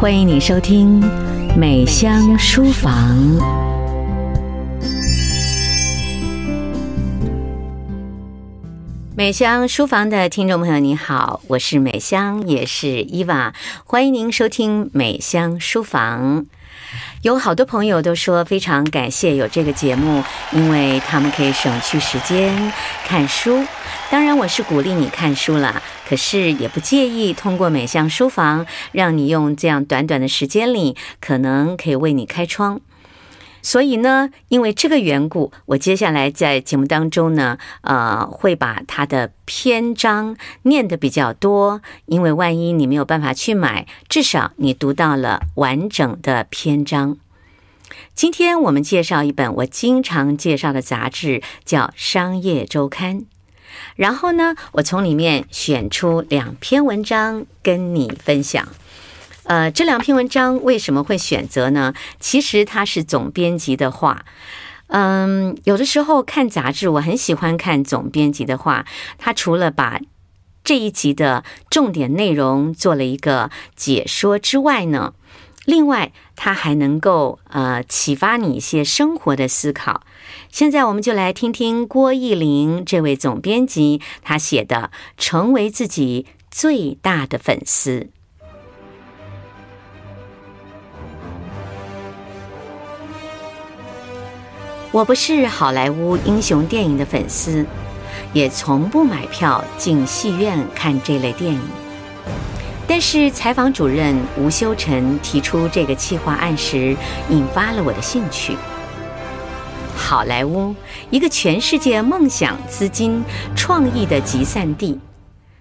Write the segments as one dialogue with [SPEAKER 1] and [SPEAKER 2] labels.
[SPEAKER 1] 欢迎你收听《美香书房》。美香书房的听众朋友，你好，我是美香，也是伊娃，欢迎您收听《美香书房》。有好多朋友都说非常感谢有这个节目，因为他们可以省去时间看书。当然，我是鼓励你看书了，可是也不介意通过每项书房，让你用这样短短的时间里，可能可以为你开窗。所以呢，因为这个缘故，我接下来在节目当中呢，呃，会把它的篇章念得比较多，因为万一你没有办法去买，至少你读到了完整的篇章。今天我们介绍一本我经常介绍的杂志，叫《商业周刊》。然后呢，我从里面选出两篇文章跟你分享。呃，这两篇文章为什么会选择呢？其实它是总编辑的话。嗯，有的时候看杂志，我很喜欢看总编辑的话。他除了把这一集的重点内容做了一个解说之外呢，另外他还能够呃启发你一些生活的思考。现在我们就来听听郭奕伶这位总编辑他写的《成为自己最大的粉丝》。我不是好莱坞英雄电影的粉丝，也从不买票进戏院看这类电影。但是采访主任吴修成提出这个企划案时，引发了我的兴趣。好莱坞，一个全世界梦想、资金、创意的集散地，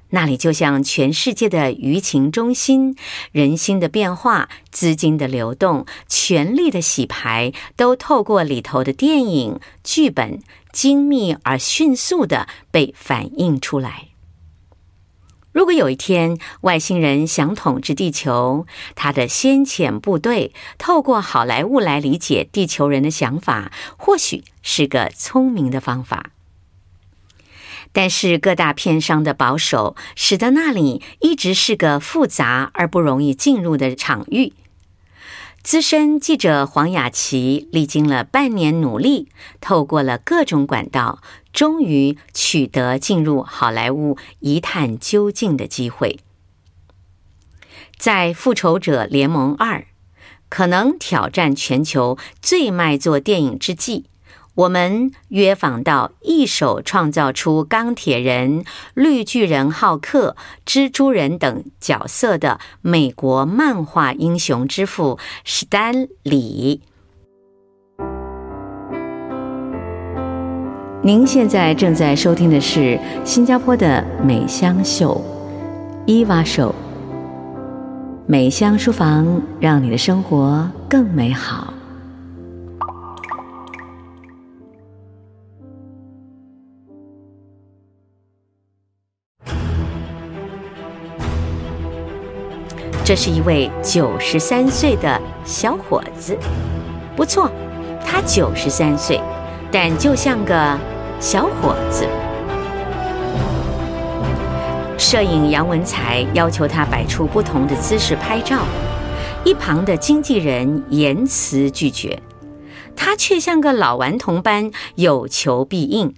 [SPEAKER 1] 那里就像全世界的舆情中心，人心的变化、资金的流动、权力的洗牌，都透过里头的电影剧本，精密而迅速地被反映出来。如果有一天外星人想统治地球，他的先遣部队透过好莱坞来理解地球人的想法，或许是个聪明的方法。但是各大片商的保守，使得那里一直是个复杂而不容易进入的场域。资深记者黄雅琪历经了半年努力，透过了各种管道。终于取得进入好莱坞一探究竟的机会。在《复仇者联盟二》可能挑战全球最卖座电影之际，我们约访到一手创造出钢铁人、绿巨人浩克、蜘蛛人等角色的美国漫画英雄之父史丹李。您现在正在收听的是新加坡的美香秀，伊娃秀。美香书房，让你的生活更美好。这是一位九十三岁的小伙子，不错，他九十三岁。但就像个小伙子，摄影杨文才要求他摆出不同的姿势拍照，一旁的经纪人严词拒绝，他却像个老顽童般有求必应，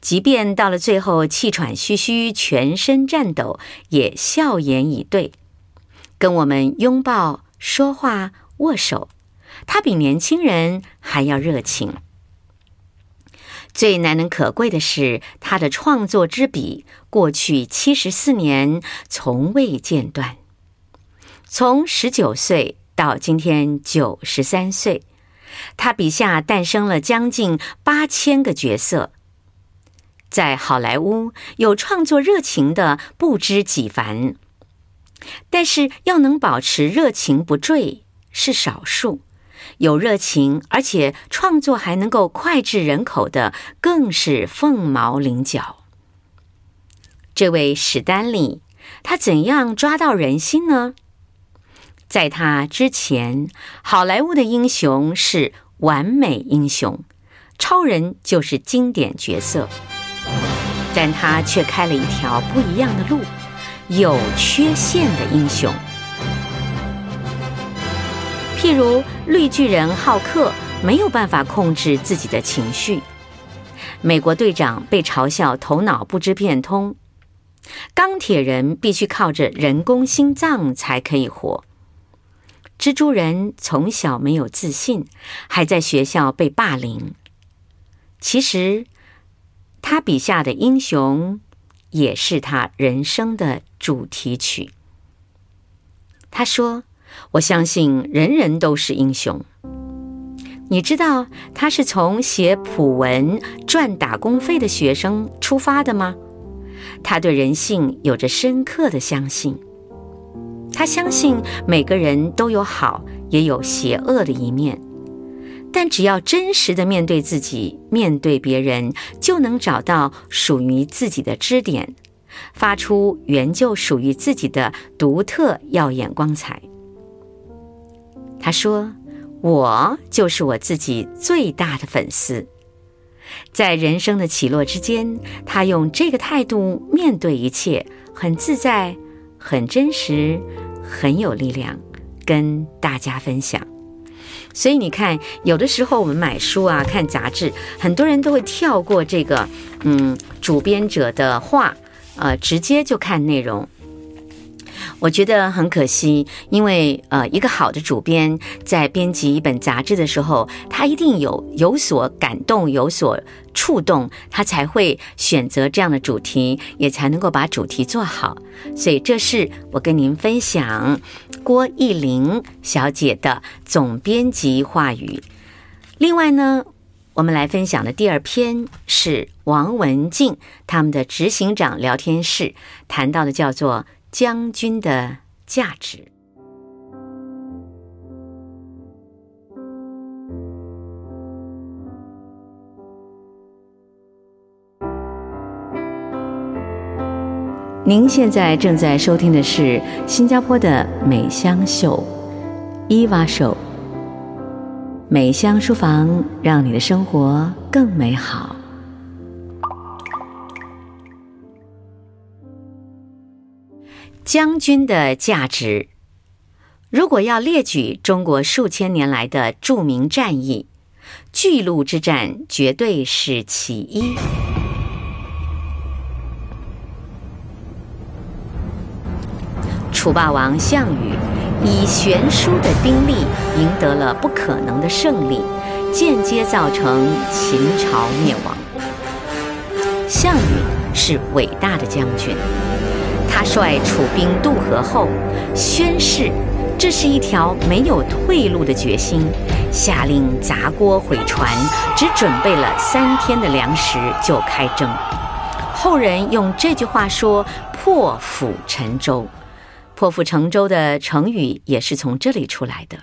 [SPEAKER 1] 即便到了最后气喘吁吁、全身颤抖，也笑颜以对，跟我们拥抱、说话、握手，他比年轻人还要热情。最难能可贵的是，他的创作之笔，过去七十四年从未间断。从十九岁到今天九十三岁，他笔下诞生了将近八千个角色。在好莱坞，有创作热情的不知几凡，但是要能保持热情不坠是少数。有热情，而且创作还能够脍炙人口的，更是凤毛麟角。这位史丹利，他怎样抓到人心呢？在他之前，好莱坞的英雄是完美英雄，超人就是经典角色，但他却开了一条不一样的路，有缺陷的英雄。譬如绿巨人浩克没有办法控制自己的情绪，美国队长被嘲笑头脑不知变通，钢铁人必须靠着人工心脏才可以活，蜘蛛人从小没有自信，还在学校被霸凌。其实，他笔下的英雄也是他人生的主题曲。他说：“我相信人人都是英雄。”你知道他是从写普文赚打工费的学生出发的吗？他对人性有着深刻的相信。他相信每个人都有好也有邪恶的一面。但只要真实的面对自己，面对别人，就能找到属于自己的支点，发出原就属于自己的独特耀眼光彩。他说：“我就是我自己最大的粉丝。”在人生的起落之间，他用这个态度面对一切，很自在，很真实，很有力量，跟大家分享。所以你看，有的时候我们买书啊、看杂志，很多人都会跳过这个，嗯，主编者的话，呃，直接就看内容。我觉得很可惜，因为呃，一个好的主编在编辑一本杂志的时候，他一定有有所感动、有所触动，他才会选择这样的主题，也才能够把主题做好。所以，这是我跟您分享郭艺玲小姐的总编辑话语。另外呢，我们来分享的第二篇是王文静他们的执行长聊天室谈到的，叫做。将军的价值。您现在正在收听的是新加坡的美香秀，伊娃秀。美香书房，让你的生活更美好。将军的价值，如果要列举中国数千年来的著名战役，巨鹿之战绝对是其一。楚霸王项羽以悬殊的兵力赢得了不可能的胜利，间接造成秦朝灭亡。项羽是伟大的将军。他率楚兵渡河后，宣誓这是一条没有退路的决心，下令砸锅毁船，只准备了三天的粮食就开征。后人用这句话说“破釜沉舟”，“破釜沉舟”的成语也是从这里出来的。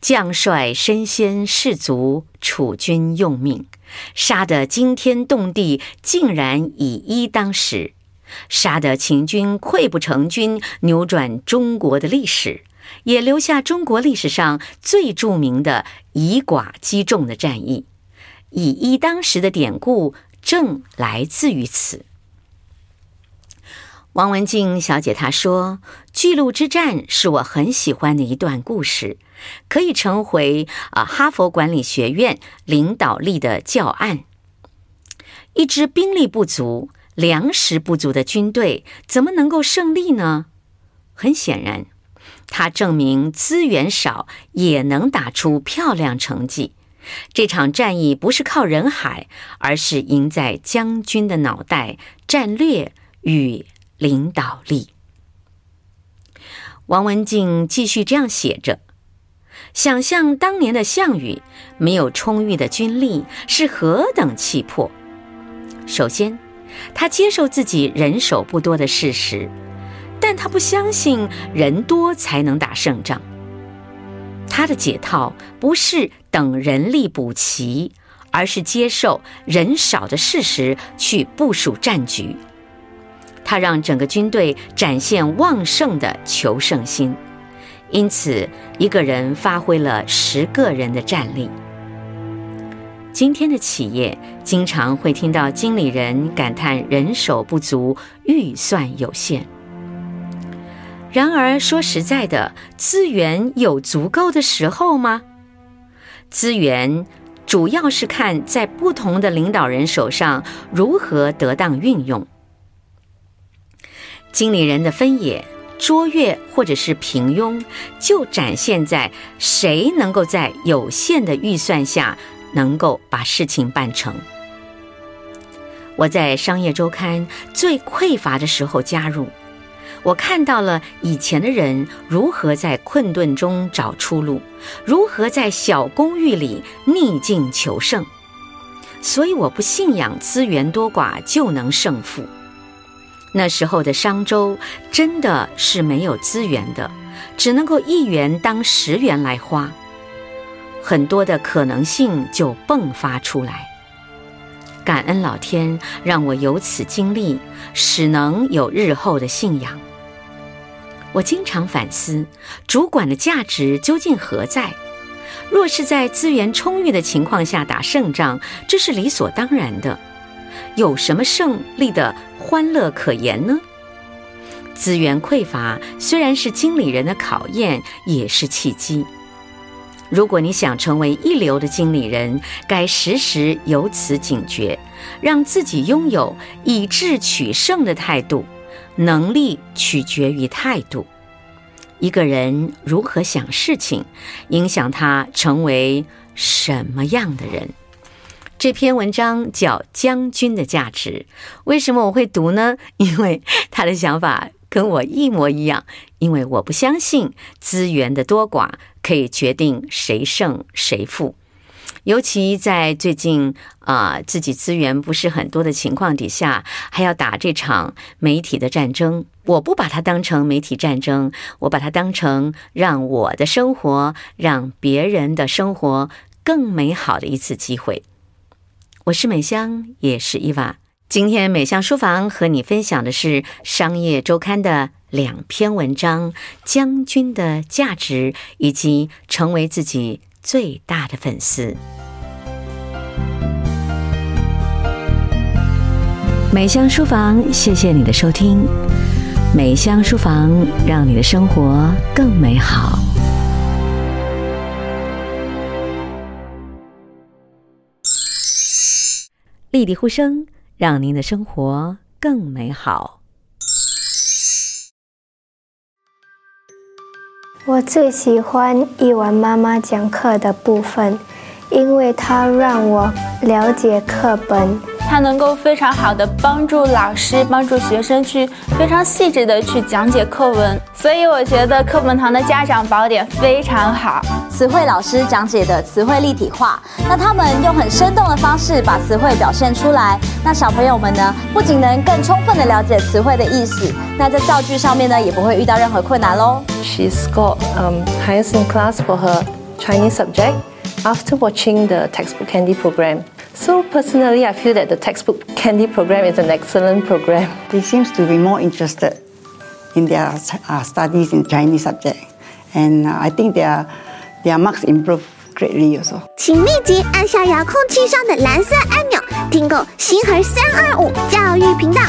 [SPEAKER 1] 将帅身先士卒，楚军用命。杀得惊天动地，竟然以一当十；杀得秦军溃不成军，扭转中国的历史，也留下中国历史上最著名的以寡击众的战役。以一当十的典故正来自于此。王文静小姐她说：“巨鹿之战是我很喜欢的一段故事。”可以成为啊，哈佛管理学院领导力的教案。一支兵力不足、粮食不足的军队，怎么能够胜利呢？很显然，它证明资源少也能打出漂亮成绩。这场战役不是靠人海，而是赢在将军的脑袋、战略与领导力。王文静继续这样写着。想象当年的项羽没有充裕的军力是何等气魄。首先，他接受自己人手不多的事实，但他不相信人多才能打胜仗。他的解套不是等人力补齐，而是接受人少的事实去部署战局。他让整个军队展现旺盛的求胜心。因此，一个人发挥了十个人的战力。今天的企业经常会听到经理人感叹人手不足、预算有限。然而说实在的，资源有足够的时候吗？资源主要是看在不同的领导人手上如何得当运用。经理人的分野。卓越或者是平庸，就展现在谁能够在有限的预算下，能够把事情办成。我在商业周刊最匮乏的时候加入，我看到了以前的人如何在困顿中找出路，如何在小公寓里逆境求胜，所以我不信仰资源多寡就能胜负。那时候的商周真的是没有资源的，只能够一元当十元来花，很多的可能性就迸发出来。感恩老天让我有此经历，使能有日后的信仰。我经常反思，主管的价值究竟何在？若是在资源充裕的情况下打胜仗，这是理所当然的。有什么胜利的欢乐可言呢？资源匮乏虽然是经理人的考验，也是契机。如果你想成为一流的经理人，该时时有此警觉，让自己拥有以智取胜的态度。能力取决于态度。一个人如何想事情，影响他成为什么样的人。这篇文章叫《将军的价值》，为什么我会读呢？因为他的想法跟我一模一样。因为我不相信资源的多寡可以决定谁胜谁负，尤其在最近啊、自己资源不是很多的情况底下，还要打这场媒体的战争。我不把它当成媒体战争，我把它当成让我的生活、让别人的生活更美好的一次机会。我是美香，也是伊娃。今天美香书房和你分享的是《商业周刊》的两篇文章：将军的价值以及成为自己最大的粉丝。美香书房，谢谢你的收听。美香书房，让你的生活更美好。丽丽呼声，让您的生活更美好。
[SPEAKER 2] 我最喜欢伊娃妈妈讲课的部分，因为它让我了解课本。
[SPEAKER 3] 它能够非常好的帮助老师、帮助学生去非常细致的去讲解课文，所以我觉得课本堂的家长宝典非常好。
[SPEAKER 4] 词汇老师讲解的词汇立体化，那他们用很生动的方式把词汇表现出来，那小朋友们呢，不仅能更充分的了解词汇的意思，那在造句上面呢，也不会遇到任何困难喽。
[SPEAKER 5] She scored um highest in class for her Chinese subject after watching the textbook candy program. So personally, I feel that the textbook candy program is an excellent program.
[SPEAKER 6] They seems to be more interested in their uh, studies in Chinese subject, and uh, I think their their marks improve greatly also.
[SPEAKER 7] 请立即按下遥控器上的蓝色按钮，订购星河三二五教育频道。